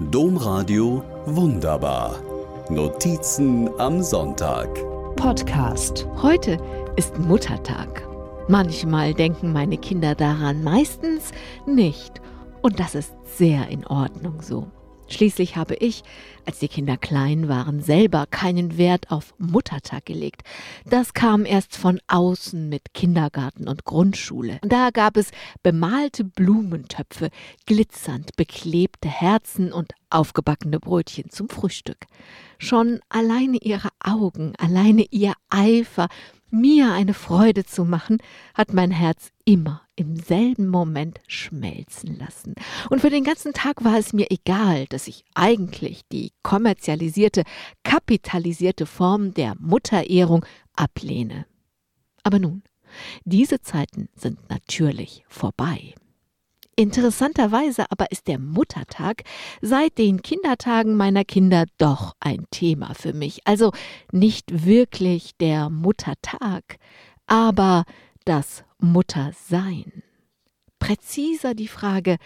Domradio Wunderbar. Notizen am Sonntag. Podcast. Heute ist Muttertag. Manchmal denken meine Kinder daran, meistens nicht. Und das ist sehr in Ordnung so. Schließlich habe ich, als die Kinder klein waren, selber keinen Wert auf Muttertag gelegt. Das kam erst von außen mit Kindergarten und Grundschule. Und da gab es bemalte Blumentöpfe, glitzernd beklebte Herzen und aufgebackene Brötchen zum Frühstück. Schon alleine ihre Augen, alleine ihr Eifer, mir eine Freude zu machen, hat mein Herz immer im selben Moment schmelzen lassen. Und für den ganzen Tag war es mir egal, dass ich eigentlich die kommerzialisierte, kapitalisierte Form der Mutterehrung ablehne. Aber nun, diese Zeiten sind natürlich vorbei. Interessanterweise aber ist der Muttertag seit den Kindertagen meiner Kinder doch ein Thema für mich. Also nicht wirklich der Muttertag, aber das Muttersein. Präziser die Frage,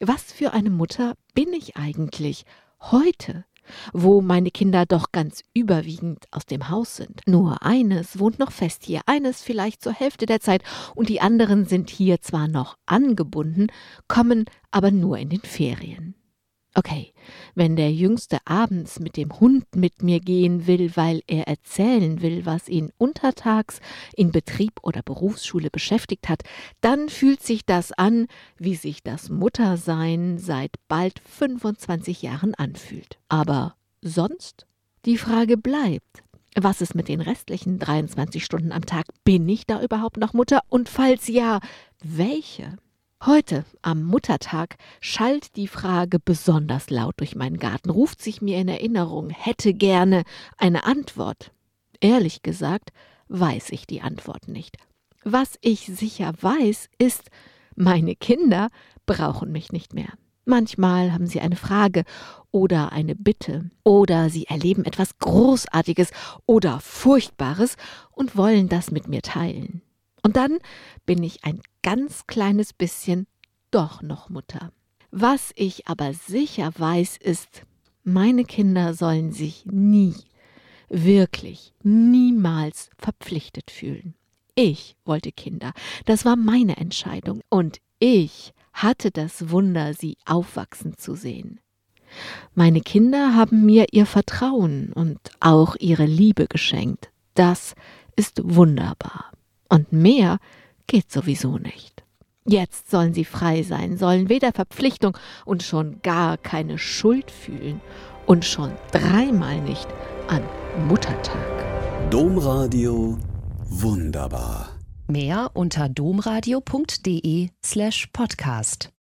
was für eine Mutter bin ich eigentlich heute? Wo meine Kinder doch ganz überwiegend aus dem Haus sind. Nur eines wohnt noch fest hier, eines vielleicht zur Hälfte der Zeit, und die anderen sind hier zwar noch angebunden, kommen aber nur in den Ferien. Okay, wenn der Jüngste abends mit dem Hund mit mir gehen will, weil er erzählen will, was ihn untertags in Betrieb oder Berufsschule beschäftigt hat, dann fühlt sich das an, wie sich das Muttersein seit bald 25 Jahren anfühlt. Aber sonst? Die Frage bleibt, was ist mit den restlichen 23 Stunden am Tag? Bin ich da überhaupt noch Mutter? Und falls ja, welche? Heute, am Muttertag, schallt die Frage besonders laut durch meinen Garten, ruft sich mir in Erinnerung, hätte gerne eine Antwort. Ehrlich gesagt, weiß ich die Antwort nicht. Was ich sicher weiß, ist, meine Kinder brauchen mich nicht mehr. Manchmal haben sie eine Frage oder eine Bitte oder sie erleben etwas Großartiges oder Furchtbares und wollen das mit mir teilen. Und dann bin ich ein ganz kleines bisschen doch noch Mutter. Was ich aber sicher weiß, ist, meine Kinder sollen sich nie, wirklich niemals verpflichtet fühlen. Ich wollte Kinder, das war meine Entscheidung, und ich hatte das Wunder, sie aufwachsen zu sehen. Meine Kinder haben mir ihr Vertrauen und auch ihre Liebe geschenkt. Das ist wunderbar. Und mehr geht sowieso nicht. Jetzt sollen sie frei sein, sollen weder Verpflichtung und schon gar keine Schuld fühlen und schon dreimal nicht an Muttertag. Domradio wunderbar. Mehr unter domradio.de slash podcast.